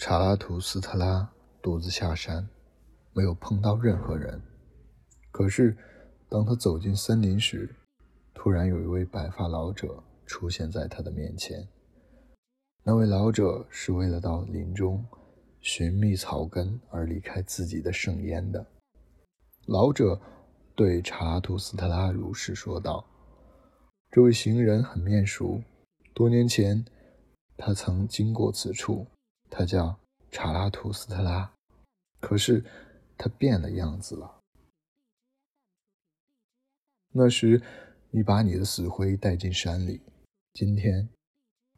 查拉图斯特拉独自下山，没有碰到任何人。可是，当他走进森林时，突然有一位白发老者出现在他的面前。那位老者是为了到林中寻觅草根而离开自己的盛宴的。老者对查拉图斯特拉如是说道：“这位行人很面熟，多年前他曾经过此处。他叫查拉图斯特拉，可是他变了样子了。那时。”你把你的死灰带进山里，今天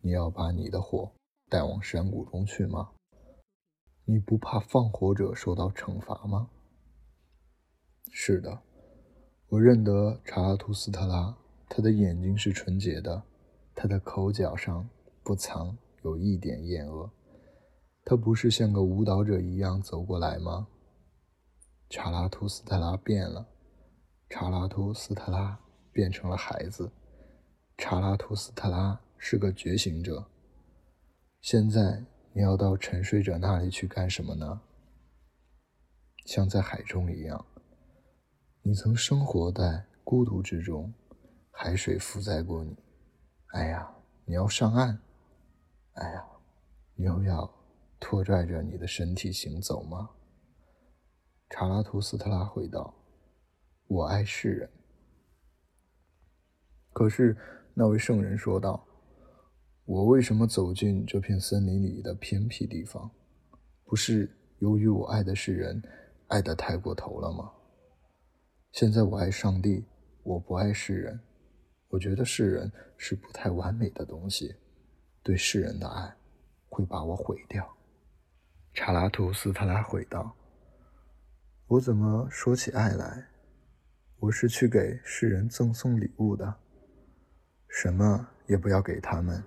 你要把你的火带往山谷中去吗？你不怕放火者受到惩罚吗？是的，我认得查拉图斯特拉，他的眼睛是纯洁的，他的口角上不藏有一点厌恶，他不是像个舞蹈者一样走过来吗？查拉图斯特拉变了，查拉图斯特拉。变成了孩子，查拉图斯特拉是个觉醒者。现在你要到沉睡者那里去干什么呢？像在海中一样，你曾生活在孤独之中，海水负载过你。哎呀，你要上岸！哎呀，你又要拖拽着你的身体行走吗？查拉图斯特拉回道：“我爱世人。”可是，那位圣人说道：“我为什么走进这片森林里的偏僻地方？不是由于我爱的是人，爱得太过头了吗？现在我爱上帝，我不爱世人。我觉得世人是不太完美的东西，对世人的爱会把我毁掉。”查拉图斯特拉回道：“我怎么说起爱来？我是去给世人赠送礼物的。”什么也不要给他们，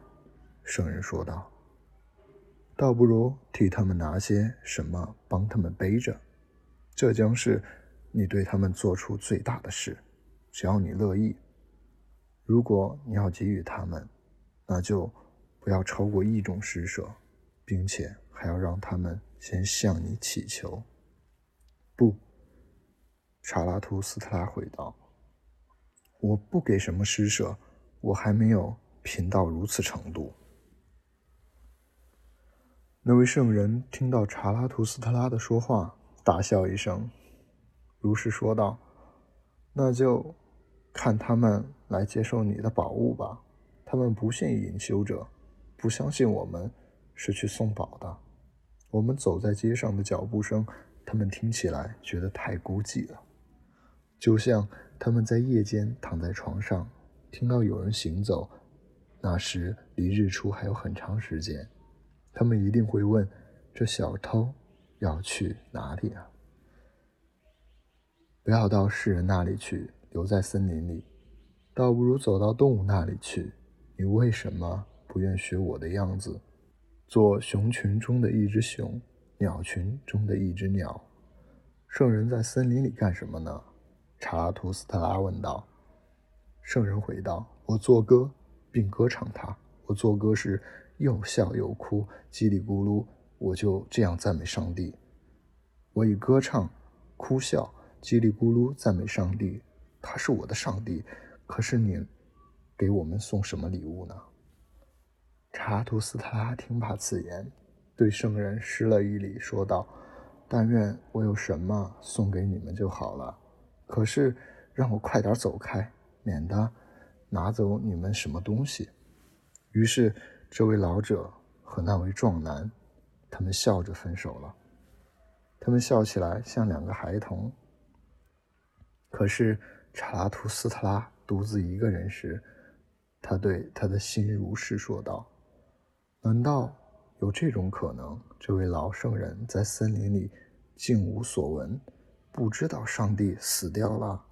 圣人说道。倒不如替他们拿些什么，帮他们背着，这将是你对他们做出最大的事。只要你乐意。如果你要给予他们，那就不要超过一种施舍，并且还要让他们先向你祈求。不，查拉图斯特拉回道：“我不给什么施舍。”我还没有贫到如此程度。那位圣人听到查拉图斯特拉的说话，大笑一声，如是说道：“那就看他们来接受你的宝物吧。他们不信隐修者，不相信我们是去送宝的。我们走在街上的脚步声，他们听起来觉得太孤寂了，就像他们在夜间躺在床上。”听到有人行走，那时离日出还有很长时间，他们一定会问：这小偷要去哪里啊？不要到世人那里去，留在森林里，倒不如走到动物那里去。你为什么不愿学我的样子，做熊群中的一只熊，鸟群中的一只鸟？圣人在森林里干什么呢？查拉图斯特拉问道。圣人回道：“我作歌，并歌唱它。我作歌时又笑又哭，叽里咕噜，我就这样赞美上帝。我以歌唱、哭笑、叽里咕噜赞美上帝，他是我的上帝。可是你给我们送什么礼物呢？”查图斯特拉听罢此言，对圣人施了一礼，说道：“但愿我有什么送给你们就好了。可是让我快点走开。”免得拿走你们什么东西。于是，这位老者和那位壮男，他们笑着分手了。他们笑起来像两个孩童。可是，查拉图斯特拉独自一个人时，他对他的心如是说道：“难道有这种可能？这位老圣人在森林里竟无所闻，不知道上帝死掉了？”